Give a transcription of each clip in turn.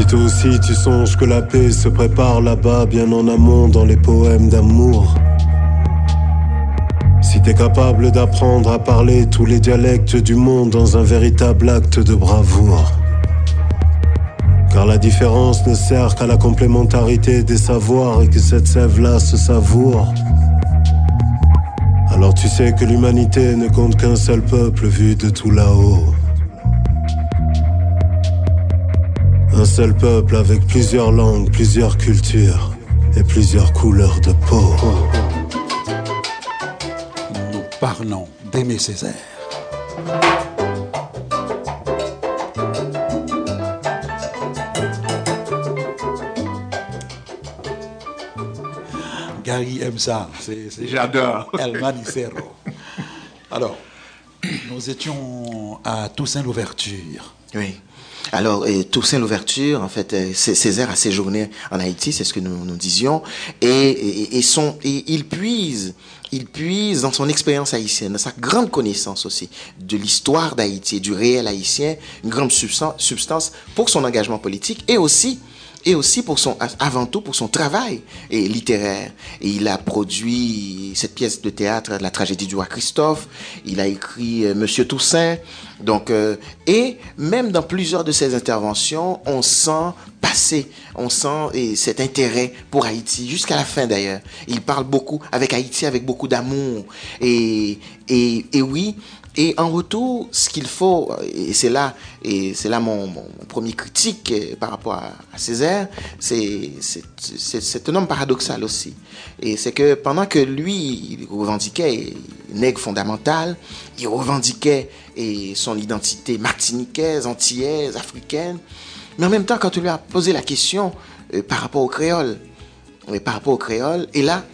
Si toi aussi tu songes que la paix se prépare là-bas, bien en amont dans les poèmes d'amour. Si t'es capable d'apprendre à parler tous les dialectes du monde dans un véritable acte de bravoure. Car la différence ne sert qu'à la complémentarité des savoirs et que cette sève-là se savoure. Alors tu sais que l'humanité ne compte qu'un seul peuple vu de tout là-haut. Un seul peuple avec plusieurs langues, plusieurs cultures et plusieurs couleurs de peau. Nous parlons d'Aimé Césaire. Gary aime ça. J'adore. El Manicero. Alors, nous étions à Toussaint l'Ouverture. Oui. Alors, Toussaint l'ouverture, en fait, euh, Césaire a séjourné en Haïti, c'est ce que nous, disions, et, et, il puise, il puise dans son expérience haïtienne, dans sa grande connaissance aussi de l'histoire d'Haïti et du réel haïtien, une grande substan- substance pour son engagement politique et aussi et aussi pour son, avant tout pour son travail et littéraire. Et il a produit cette pièce de théâtre, La tragédie du roi Christophe. Il a écrit euh, Monsieur Toussaint. Donc, euh, et même dans plusieurs de ses interventions, on sent passer, on sent et, cet intérêt pour Haïti, jusqu'à la fin d'ailleurs. Il parle beaucoup avec Haïti, avec beaucoup d'amour. Et, et, et oui, et en retour, ce qu'il faut, et c'est là, et c'est là mon, premier critique euh, par rapport à, Césaire, c'est c'est- un homme paradoxal aussi. Et c'est que pendant que lui, il revendiquait nègre fondamentale, il revendiquait et son identité martiniquaise, antillaise, africaine, mais en même temps, quand on lui a posé la question euh, par rapport au créole, euh, par rapport au créole, et là,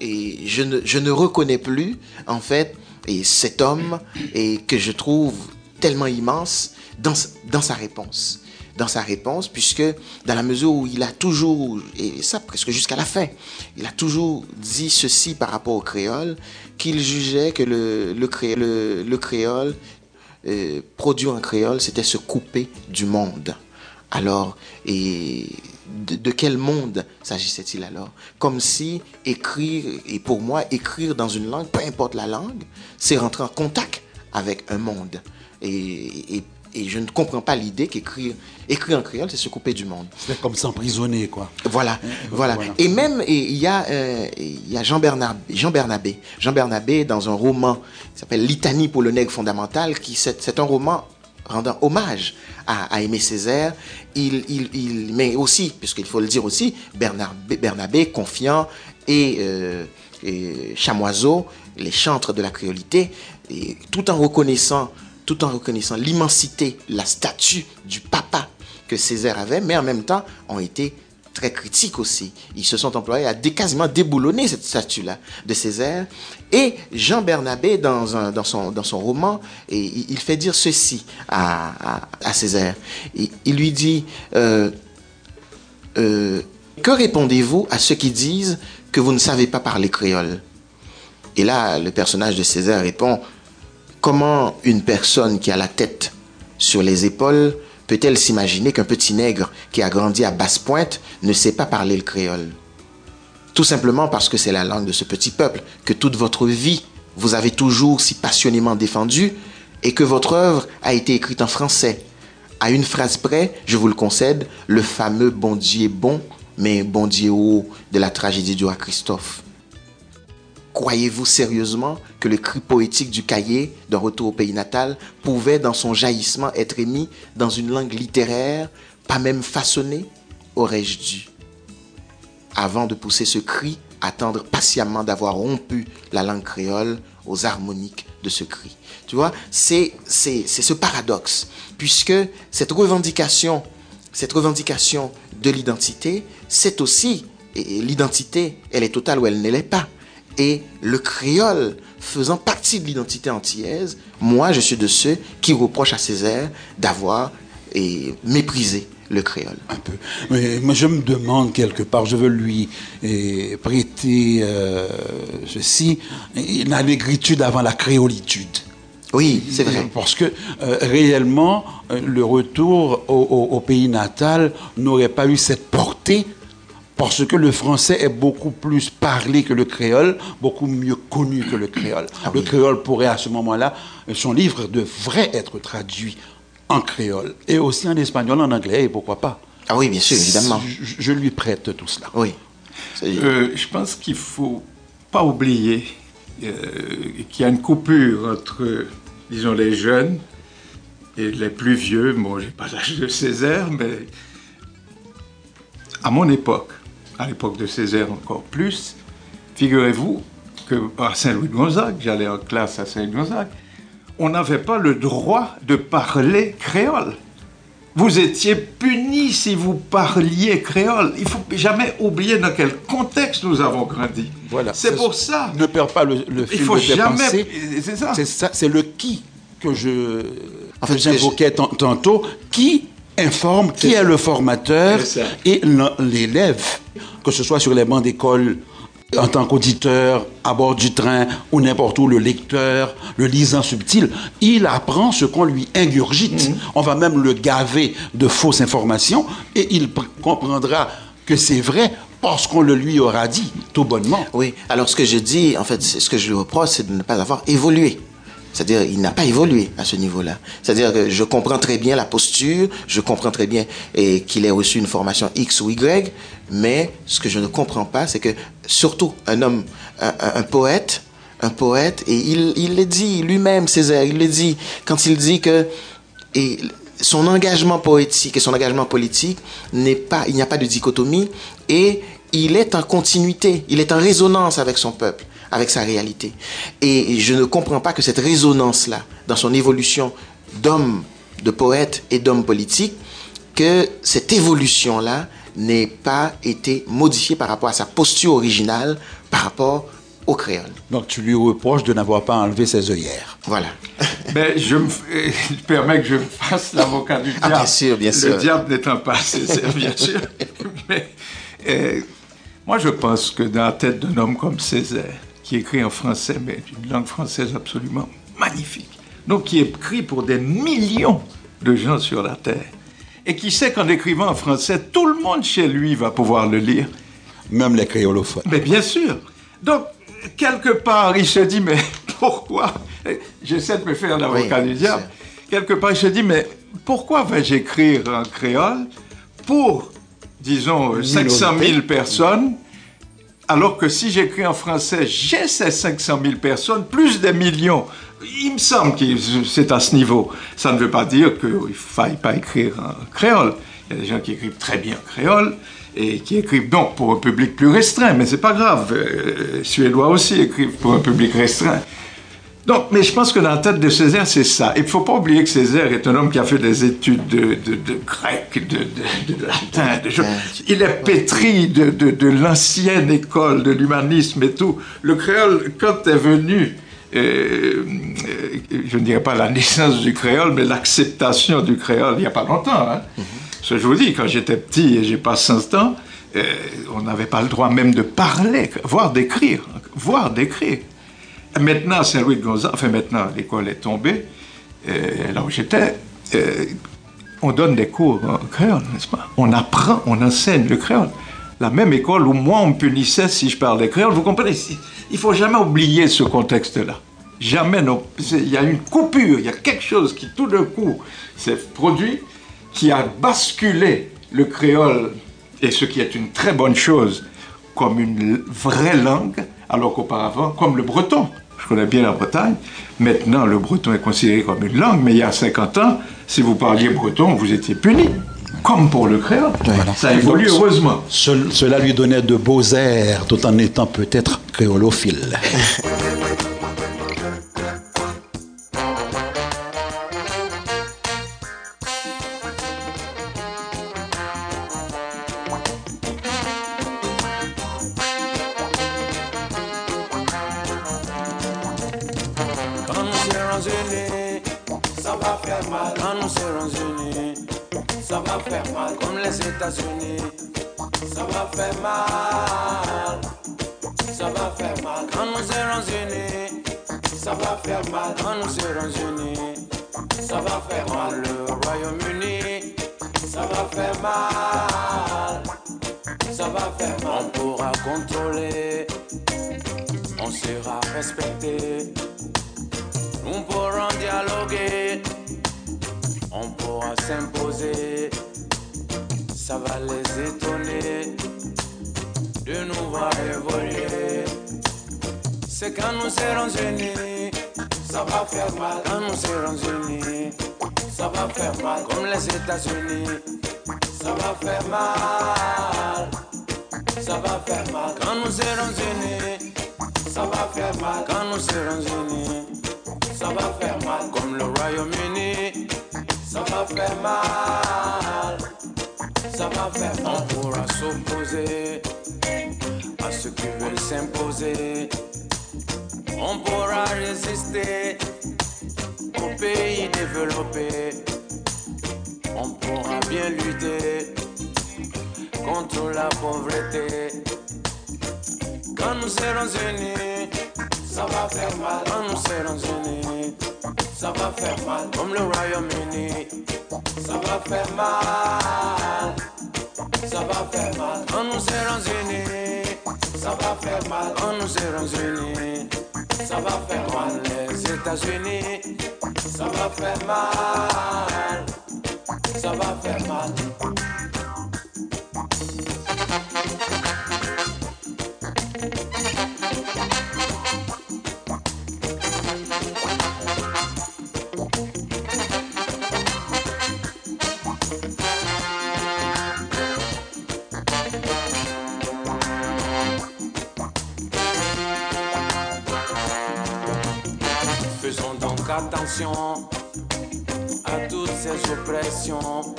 et je ne, je ne reconnais plus, en fait, et cet homme et que je trouve tellement immense dans, sa réponse. Dans sa réponse, puisque dans la mesure où il a toujours, et ça presque jusqu'à la fin, il a toujours dit ceci par rapport au créole, qu'il jugeait que le créole, euh, produit en créole, c'était se couper du monde. Alors, et de, de quel monde s'agissait-il alors? Comme si écrire, et pour moi, écrire dans une langue, peu importe la langue, c'est rentrer en contact avec un monde. Et, et, et je ne comprends pas l'idée qu'écrire écrire en créole, c'est se couper du monde. C'est comme s'emprisonner, quoi. Voilà, voilà, voilà. Et même, il y a, euh, y a Jean, Bernabé, Jean Bernabé. Jean Bernabé, dans un roman qui s'appelle Litanie pour le nègre fondamental, qui c'est un roman rendant hommage à, Aimé Césaire, il, il, il, mais aussi, puisqu'il faut le dire aussi, Bernabé, Bernabé confiant et, euh, et Chamoiseau, les chantres de la créolité, tout en reconnaissant, tout en reconnaissant l'immensité, la statue du papa que Césaire avait, mais en même temps ont été très critiques aussi. Ils se sont employés à quasiment déboulonner cette statue-là de Césaire. Et Jean Bernabé, dans, son, roman, il fait dire ceci à, à, Césaire. Il, il, lui dit, euh, euh, que répondez-vous à ceux qui disent que vous ne savez pas parler créole? Et là, le personnage de Césaire répond, comment une personne qui a la tête sur les épaules peut-elle s'imaginer qu'un petit nègre qui a grandi à Basse-Pointe ne sait pas parler le créole? Tout simplement parce que c'est la langue de ce petit peuple que toute votre vie vous avez toujours si passionnément défendu et que votre œuvre a été écrite en français. À une phrase près, je vous le concède, le fameux bon Dieu bon, mais bon Dieu haut de la tragédie du roi Christophe. Croyez-vous sérieusement que le cri poétique du cahier d'un retour au pays natal pouvait, dans son jaillissement, être émis dans une langue littéraire, pas même façonnée? Aurais-je dû, avant de pousser ce cri, attendre patiemment d'avoir rompu la langue créole aux harmoniques de ce cri? Tu vois, c'est ce paradoxe, puisque cette revendication, cette revendication de l'identité, c'est aussi, et l'identité, elle est totale ou elle ne l'est pas et le créole faisant partie de l'identité antillaise, moi je suis de ceux qui reprochent à Césaire d'avoir méprisé le créole. Un peu. Mais moi je me demande quelque part, je veux lui eh, prêter euh, ceci, la négritude avant la créolitude. Oui, c'est vrai. Parce que euh, réellement, euh, le retour au, pays natal n'aurait pas eu cette portée parce que le français est beaucoup plus parlé que le créole, beaucoup mieux connu que le créole. Ah le créole pourrait à ce moment-là, son livre devrait être traduit en créole et aussi en espagnol, en anglais, et pourquoi pas. Ah oui, bien sûr, évidemment. Je, lui prête tout cela. Oui. Euh, je pense qu'il faut pas oublier euh, qu'il y a une coupure entre, disons, les jeunes et les plus vieux. Moi, j'ai pas l'âge de Césaire, mais à mon époque, à l'époque de Césaire encore plus, figurez-vous que à Saint-Louis-de-Gonzague, j'allais en classe à Saint-Louis-de-Gonzague, on n'avait pas le droit de parler créole. Vous étiez puni si vous parliez créole. Il faut jamais oublier dans quel contexte nous avons grandi. Voilà. C'est pour ça. Ne perds pas le, le fil Il faut de jamais. C'est ça. C'est le qui que je en fait, j'invoquais tantôt. Qui informe, qui est le formateur et l'élève, que ce soit sur les bancs d'école en tant qu'auditeur, à bord du train ou n'importe où, le lecteur, le lisant subtil, il apprend ce qu'on lui ingurgite. Mhm. On va même le gaver de fausses informations et il comprendra que c'est vrai parce qu'on le lui aura dit tout bonnement. Oui, alors ce que je dis, en fait, ce que je lui reproche, c'est de ne pas avoir évolué. C'est-à-dire, il n'a pas évolué à ce niveau-là. C'est-à-dire que je comprends très bien la posture, je comprends très bien qu'il ait reçu une formation X ou Y, mais ce que je ne comprends pas, c'est que surtout un homme, un, poète, un poète, et il, le dit lui-même, Césaire, il le dit, quand il dit que son engagement poétique et son engagement politique n'est pas, il n'y a pas de dichotomie, et il est en continuité, il est en résonance avec son peuple avec sa réalité. Et je ne comprends pas que cette résonance-là, dans son évolution d'homme, de poète et d'homme politique, que cette évolution-là n'ait pas été modifiée par rapport à sa posture originale, par rapport au créole. Donc tu lui reproches de n'avoir pas enlevé ses œillères. Voilà. Mais je me permets que je fasse l'avocat du ah, diable. bien sûr, bien sûr. Le diable n'étant pas Césaire, bien sûr. Mais euh, moi, je pense que dans la tête d'un homme comme Césaire, qui écrit en français, mais une langue française absolument magnifique. Donc qui écrit pour des millions de gens sur la Terre. Et qui sait qu'en écrivant en français, tout le monde chez lui va pouvoir le lire. Même les créolophones. Mais bien sûr. Donc, quelque part, il se dit, mais pourquoi? J'essaie de me faire l'avocat du diable. Quelque part, il se dit, mais pourquoi vais-je écrire en créole pour, disons, 500 000 personnes alors que si j'écris en français, j'ai ces 500 000 personnes, plus des millions. Il me semble que c'est à ce niveau. Ça ne veut pas dire qu'il ne faille pas écrire en créole. Il y a des gens qui écrivent très bien en créole et qui écrivent donc pour un public plus restreint, mais c'est pas grave. Euh, Suédois aussi écrivent pour un public restreint. Donc, mais je pense que dans la tête de Césaire, c'est ça. Il ne faut pas oublier que Césaire est un homme qui a fait des études de, grec, de, latin. il est pétri de, l'ancienne école, de l'humanisme et tout. Le créole, quand est venu, euh, euh, je ne dirais pas la naissance du créole, mais l'acceptation du créole, il n'y a pas longtemps. Hein. Mm-hmm. Ce que je vous dis, quand j'étais petit et j'ai pas 100 ans, euh, on n'avait pas le droit même de parler, voire d'écrire, voire d'écrire. Maintenant, Saint-Louis de Gonzague, enfin maintenant, l'école est tombée, euh, là où j'étais, euh, on donne des cours en créole, n'est-ce pas? On apprend, on enseigne le créole. La même école où moi, on me punissait si je parlais créole, vous comprenez? Il faut jamais oublier ce contexte-là. Jamais. Il y a une coupure, il y a quelque chose qui tout d'un coup s'est produit, qui a basculé le créole, et ce qui est une très bonne chose, comme une vraie langue, alors qu'auparavant, comme le breton, je connais bien la Bretagne, maintenant le breton est considéré comme une langue, mais il y a 50 ans, si vous parliez breton, vous étiez puni. Comme pour le créole. Ça évolue heureusement. cela lui donnait de beaux airs, tout en étant peut-être créolophile. rancunier, ça va faire mal. Quand nous serons unis, ça va faire mal. Comme les États-Unis, ça va faire mal. Ça va faire mal. Quand nous serons unis, ça va faire mal. Quand nous serons unis, ça va faire mal. Le Royaume-Uni, ça va faire mal. Ça va faire mal. On pourra contrôler, on sera respecté. Nous pourrons dialoguer, on pourra s'imposer. Ça va les étonner de nous voir évoluer. C'est quand nous serons unis, ça va faire mal. Quand nous serons unis, ça va faire mal. Comme les États-Unis, ça va faire mal. Ça va faire mal. Quand nous serons unis, ça va faire mal. Quand nous serons unis, ça va faire mal. Comme le Royaume-Uni, ça va faire mal. Ça va faire mal. On pourra s'opposer à ceux qui veulent s'imposer. On pourra résister au pays développé. On pourra bien lutter contre la pauvreté. Quand nous serons unis, ça va faire mal. Nous serons unis, ça va faire mal. Comme le Royaume-Uni, ça va faire mal. Ça va faire mal. Nous serons unis, ça va faire mal. Quand nous serons unis, ça va faire mal. Les États-Unis, ça va faire mal. Ça va faire mal. À toutes ces oppressions.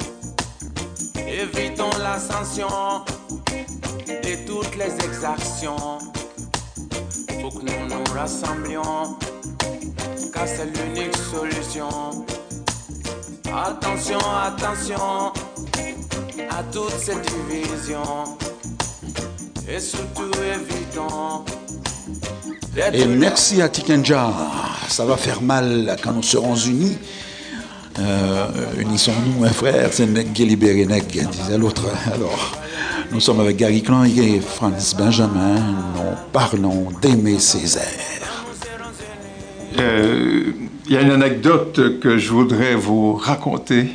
Évitons l'ascension et toutes les exactions. Faut que nous nous rassemblions, car c'est l'unique solution. Attention, attention à toutes ces divisions. Et surtout évitons Et merci à Tikenja. Ça va faire mal quand nous serons unis. Euh, Unissons-nous, un frère, c'est Neg, disait l'autre. Alors, nous sommes avec Gary Clan et Franz Benjamin. Nous parlons d'Aimé Césaire. Euh, Il y a une anecdote que je voudrais vous raconter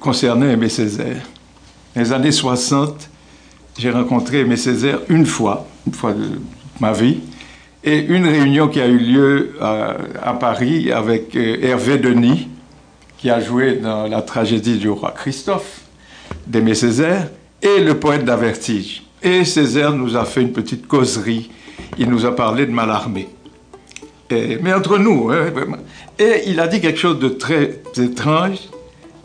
concernant Aimé Césaire. Dans les années 60, j'ai rencontré Aimé Césaire une fois, une fois de ma vie, et une réunion qui a eu lieu à, à Paris avec euh, Hervé Denis, qui a joué dans la tragédie du roi Christophe d'Aimé Césaire, et le poète d'Avertige. Et Césaire nous a fait une petite causerie. Il nous a parlé de Mallarmé. Et- mais entre nous, hein. Et il a dit quelque chose de très étrange.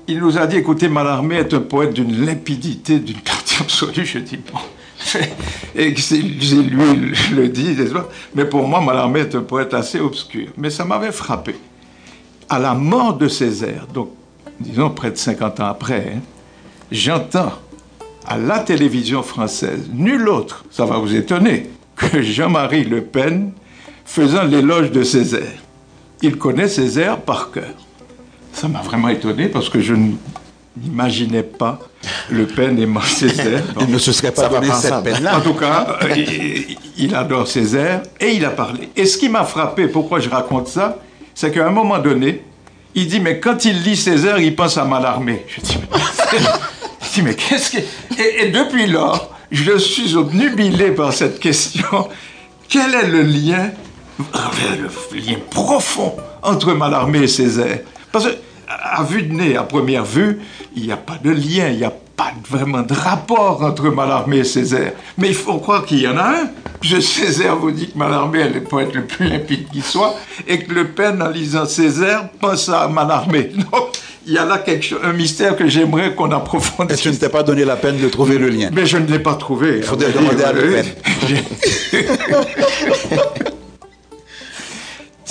Il nous a dit, écoutez, Mallarmé est un poète d'une limpidité, d'une clarté absolue. Je dis, bon. Et c'est lui le dit, mais pour moi, Mallarmé est un poète assez obscur. Mais ça m'avait frappé. À la mort de Césaire, donc disons près de 50 ans après, hein, j'entends à la télévision française, nul autre, ça va vous étonner, que Jean-Marie Le Pen faisant l'éloge de Césaire. Il connaît Césaire par cœur. Ça m'a vraiment étonné parce que je n'imaginais pas Le Pen aimant Césaire. Il ne se serait pas donné cette peine-là. En tout cas, euh, il, il adore Césaire et il a parlé. Et ce qui m'a frappé, pourquoi je raconte ça, c'est qu'à un moment donné, il dit, mais quand il lit Césaire, il pense à Mallarmé. Je dis, mais, je dis, mais qu'est-ce que... Et, et depuis lors, je suis obnubilé par cette question. Quel est le lien, le lien profond entre Mallarmé et Césaire Parce que, à vue de nez, à première vue, il n'y a pas de lien, il n'y a pas vraiment de rapport entre Mallarmé et Césaire. Mais il faut croire qu'il y en a un. Je Césaire vous dit que Mallarmé est le poète le plus limpide qui soit, et que Le Pen, en lisant Césaire, pense à Mallarmé. Donc, il y a là quelque chose, un mystère que j'aimerais qu'on Et approfondisse. tu ne t'es pas donné la peine de trouver le lien? Mais je ne l'ai pas trouvé. Il faudrait demander à Le Pen.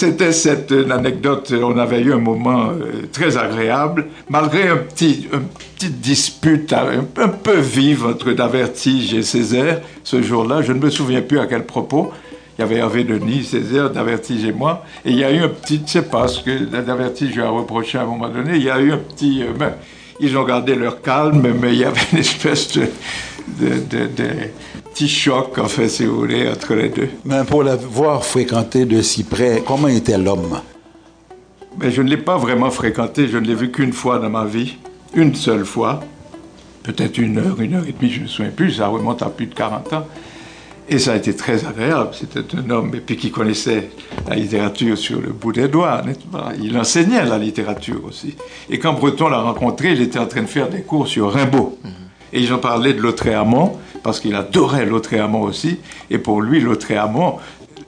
C'était cette euh, anecdote, on avait eu un moment euh, très agréable, malgré un petit, une petite dispute un, peu vive entre Davertige et Césaire ce jour-là. Je ne me souviens plus à quel propos. Il y avait Hervé Denis, Césaire, Davertige et moi. Et il y a eu un petit, je ne sais pas ce que Davertige lui a reproché à un moment donné, il y a eu un petit. Euh, ben, ils ont gardé leur calme, mais il y avait une espèce de, de, petit choc, en fait, si vous voulez, entre les deux. Mais pour l'avoir fréquenté de si près, comment était l'homme? Mais Je ne l'ai pas vraiment fréquenté, je ne l'ai vu qu'une fois dans ma vie, une seule fois, peut-être une heure, une heure et demie, je ne me souviens plus, ça remonte à plus de 40 ans. Et ça a été très agréable. C'était un homme et puis qui connaissait la littérature sur le bout des doigts, Il enseignait la littérature aussi. Et quand Breton l'a rencontré, il était en train de faire des cours sur Rimbaud. Mhm. Et ils ont parlé de Lautréamont, parce qu'il adorait Lautréamont aussi. Et pour lui, Lautréamont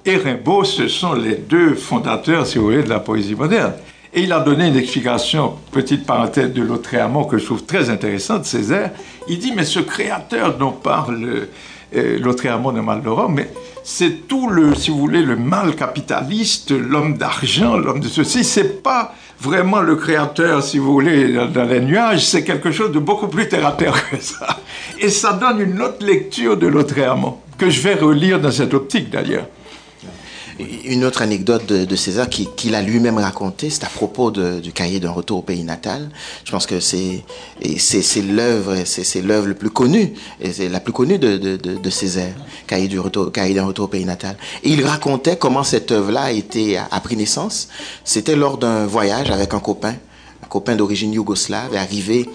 et Rimbaud, ce sont les deux fondateurs, si vous voulez, de la poésie moderne. Et il a donné une explication, petite parenthèse de Lautréamont, que je trouve très intéressante, Césaire. Il dit, mais ce créateur dont parle euh, Lautréamont de Maldoron, mais c'est tout le, si vous voulez, le mal capitaliste, l'homme d'argent, l'homme de ceci. C'est pas vraiment le créateur, si vous voulez, dans, les nuages. C'est quelque chose de beaucoup plus terre à terre que ça. Et ça donne une autre lecture de Lautréamont que je vais relire dans cette optique d'ailleurs. Une autre anecdote de, César qu'il a lui-même raconté, c'est à propos du cahier d'un retour au pays natal. Je pense que c'est l'œuvre c'est l'œuvre le plus connue la plus connue de, de, Césaire, cahier du retour d'un retour au pays natal. Et il racontait comment cette œuvre-là a été a pris naissance. C'était lors d'un voyage avec un copain copain d'origine yougoslave arrivé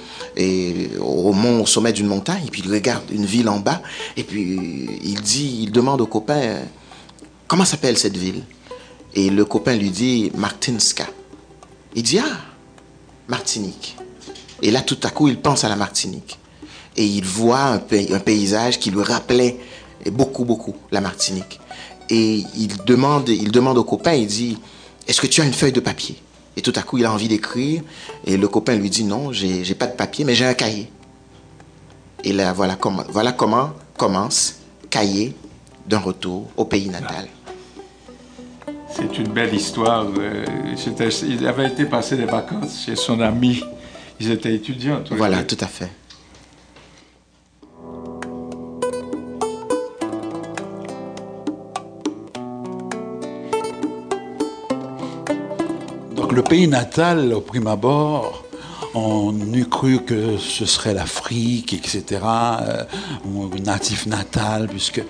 au mont, au sommet d'une montagne, et puis il regarde une ville en bas, et puis il dit, il demande au copain, Comment s'appelle cette ville? Et le copain lui dit Martinska. Il dit Ah, Martinique. Et là, tout à coup, il pense à la Martinique. Et il voit un, paysage qui lui rappelait beaucoup, beaucoup la Martinique. Et il demande, il demande au copain, il dit Est-ce que tu as une feuille de papier? Et tout à coup, il a envie d'écrire. Et le copain lui dit Non, j'ai, pas de papier, mais j'ai un cahier. Et là, voilà comment, voilà comment commence Cahier d'un retour au pays natal. C'est une belle histoire. Euh, il avait été passer des vacances chez son ami. Ils étaient étudiants. Voilà, tout à fait. Donc le pays natal, au prime abord, on eût cru que ce serait l'Afrique, etc., euh, ou natif natal, puisque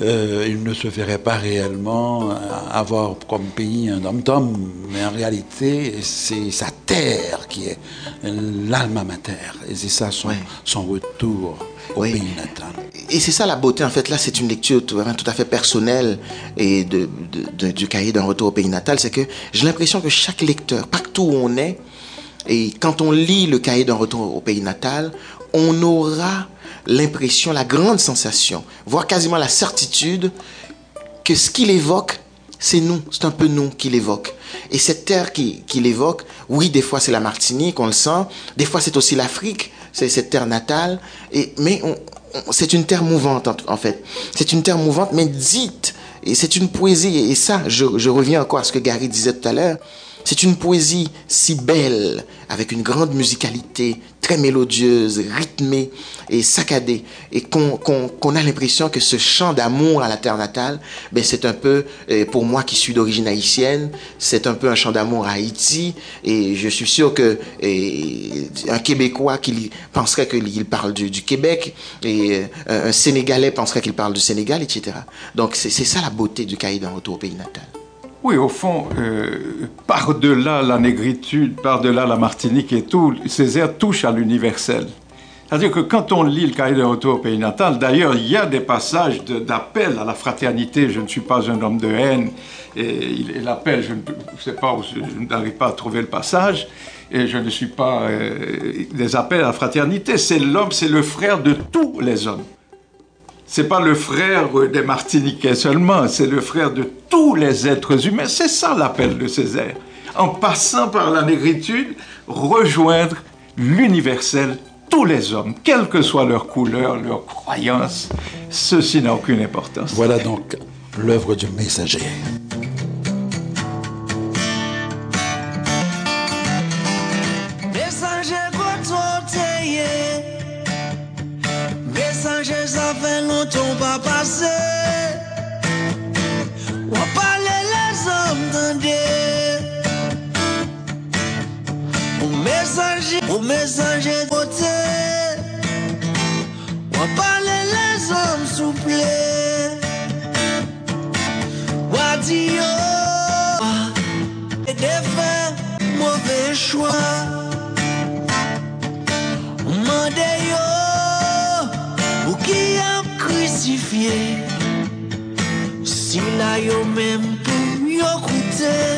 euh, il ne se ferait pas réellement euh, avoir comme pays un homme-homme, mais en réalité, c'est sa terre qui est l'alma mater. Et c'est ça son, son retour au pays natal. Et c'est ça la beauté, en fait. Là, c'est une lecture tout, tout, à fait personnelle et de, du cahier d'un retour au pays natal. C'est que j'ai l'impression que chaque lecteur, partout où on est, et quand on lit le cahier d'un retour au pays natal, on aura l'impression, la grande sensation, voire quasiment la certitude que ce qu'il évoque, c'est nous, c'est un peu nous qu'il évoque. Et cette terre qu'il évoque, oui, des fois c'est la Martinique, on le sent, des fois c'est aussi l'Afrique, c'est cette terre natale, et, mais c'est une terre mouvante en, fait. C'est une terre mouvante, mais dite, et c'est une poésie, et ça, je, je reviens encore à ce que Gary disait tout à l'heure, c'est une poésie si belle, avec une grande musicalité, très mélodieuse, rythmée et saccadée, et qu'on a l'impression que ce chant d'amour à la terre natale, ben c'est un peu, euh, pour moi qui suis d'origine haïtienne, c'est un peu un chant d'amour à Haïti, et je suis sûr que un Québécois qui penserait qu'il parle du, Québec, et euh, un Sénégalais penserait qu'il parle du Sénégal, etc. Donc c'est ça la beauté du cahier d'un retour au pays natal. Oui, au fond, euh, par-delà la négritude, par-delà la Martinique et tout, Césaire touche à l'universel. C'est-à-dire que quand on lit le cahier de retour au pays natal, d'ailleurs, il y a des passages d'appel à la fraternité. Je ne suis pas un homme de haine. Et, l'appel, je ne sais pas, je n'arrive pas à trouver le passage. Et je ne suis pas euh, des appels à la fraternité. C'est l'homme, c'est le frère de tous les hommes c'est pas le frère des Martiniquais seulement, c'est le frère de tous les êtres humains. C'est ça l'appel de Césaire. En passant par la négritude, rejoindre l'universel, tous les hommes, quelle que soit leur couleur, leur croyance, ceci n'a aucune importance. Voilà donc l'œuvre du messager. anges côtés Ou les hommes souplés Ou à dire Et défaire mauvais choix. Mandez yo Ou oh, qui a crucifié? Si là yo même pour yo coûter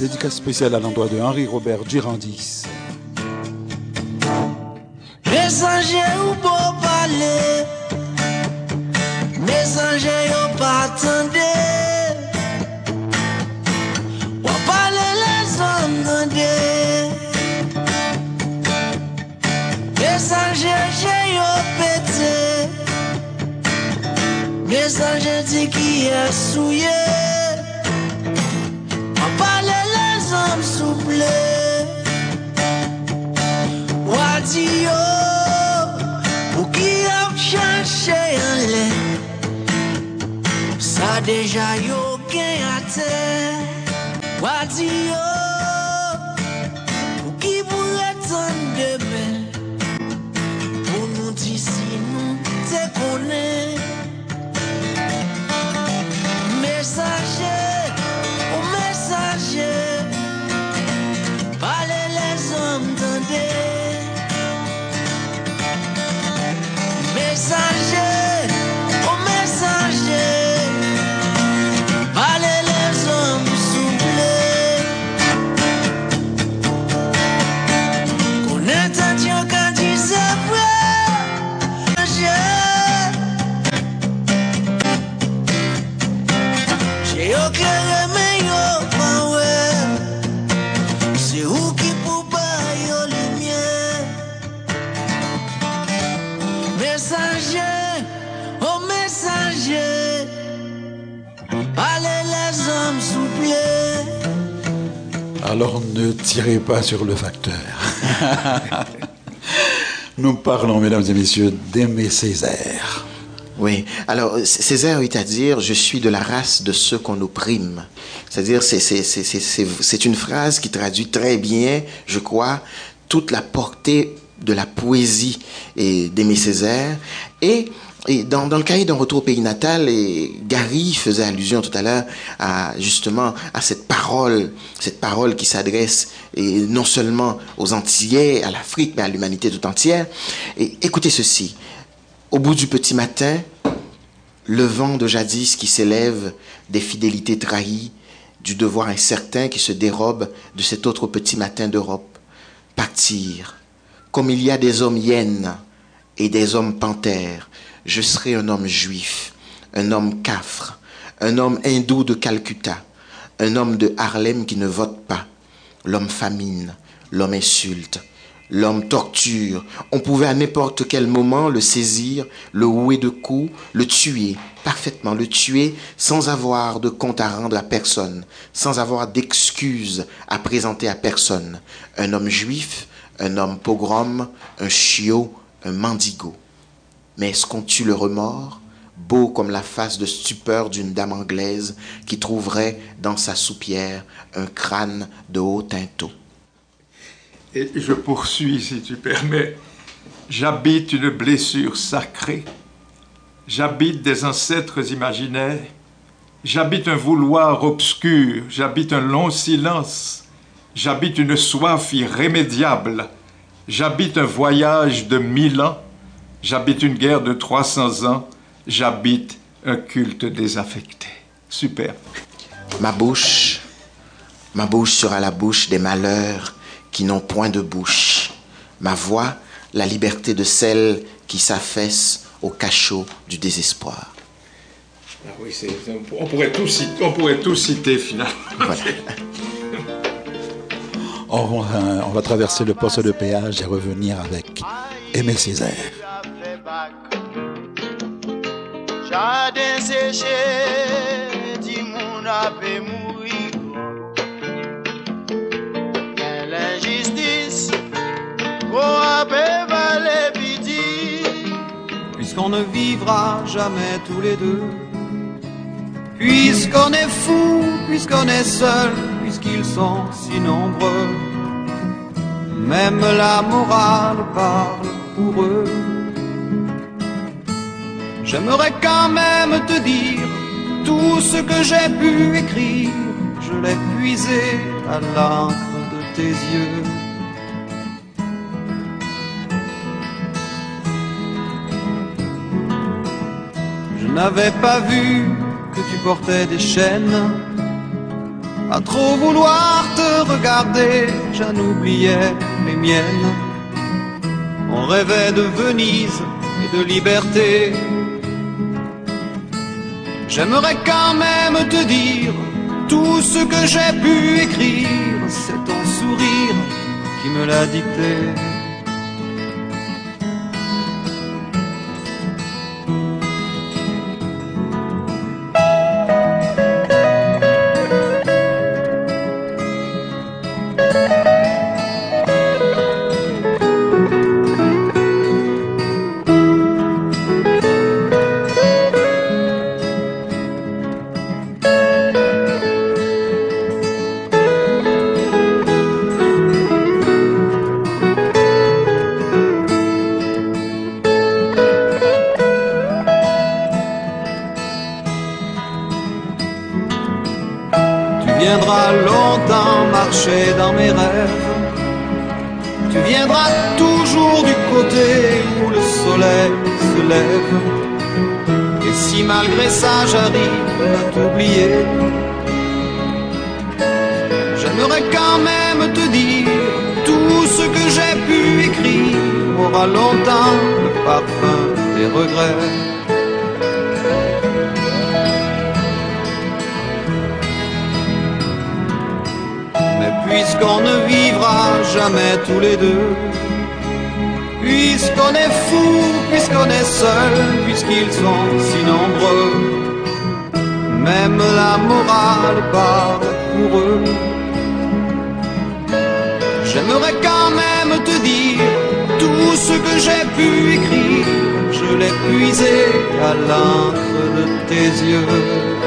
Dédicace spéciale à l'endroit de Henri Robert Durandis. Messager ou beau parler, messager ou pas attendre. Ou parler les entendre. Messager j'ai pété, messager dit qui est souillé. Alors ne tirez pas sur le facteur. Nous parlons, mesdames et messieurs, d'Aimé Césaire. Oui. Alors, Césaire eut à dire Je suis de la race de ceux qu'on opprime. C'est-à-dire, c'est, c'est, c'est, c'est, c'est, c'est une phrase qui traduit très bien, je crois, toute la portée de la poésie et d'Aimé Césaire. Et, et dans, le cahier d'un retour au pays natal, et Gary faisait allusion tout à l'heure à justement à cette parole, cette parole qui s'adresse non seulement aux Antillais, à l'Afrique, mais à l'humanité tout entière. Et écoutez ceci. Au bout du petit matin, le vent de jadis qui s'élève, des fidélités trahies, du devoir incertain qui se dérobe de cet autre petit matin d'Europe. Partir, comme il y a des hommes hyènes et des hommes panthères, je serai un homme juif, un homme cafre, un homme hindou de Calcutta, un homme de Harlem qui ne vote pas, l'homme famine, l'homme insulte, L'homme torture. On pouvait à n'importe quel moment le saisir, le houer de coups, le tuer, parfaitement le tuer, sans avoir de compte à rendre à personne, sans avoir d'excuses à présenter à personne. Un homme juif, un homme pogrom, un chiot, un mendigo. Mais tue le remords? Beau comme la face de stupeur d'une dame anglaise qui trouverait dans sa soupière un crâne de haut tinteau. Et je poursuis, si tu permets. J'habite une blessure sacrée. J'habite des ancêtres imaginaires. J'habite un vouloir obscur. J'habite un long silence. J'habite une soif irrémédiable. J'habite un voyage de mille ans. J'habite une guerre de 300 ans. J'habite un culte désaffecté. Super. Ma bouche, ma bouche sera la bouche des malheurs qui n'ont point de bouche. Ma voix, la liberté de celles qui s'affaissent au cachot du désespoir. Ah oui, on, pourrait tout citer, on pourrait tout citer finalement. Voilà. On va, on va traverser le poste de péage et revenir avec Aimé Césaire. Jardin séché, di moun apè mouri Gen l'injustice, ko apè va puisqu'on ne vivra jamais tous les deux. Puisqu'on est fou, puisqu'on est seul, puisqu'ils sont si nombreux. Même la morale parle pour eux. J'aimerais quand même te dire tout ce que j'ai pu écrire. Je l'ai puisé à l'encre de tes yeux. Je n'avais pas vu que tu portais des chaînes. À trop vouloir te regarder, j'en oubliais les miennes. On rêvait de Venise et de liberté. J'aimerais quand même te dire tout ce que j'ai pu écrire, c'est ton sourire qui me l'a dicté. Te dire tout ce que j'ai pu écrire aura longtemps le parfum des regrets. Mais puisqu'on ne vivra jamais tous les deux, puisqu'on est fou, puisqu'on est seul, puisqu'ils sont si nombreux, même la morale parle pour eux. J'aimerais quand même te dire tout ce que j'ai pu écrire, je l'ai puisé à l'encre de tes yeux.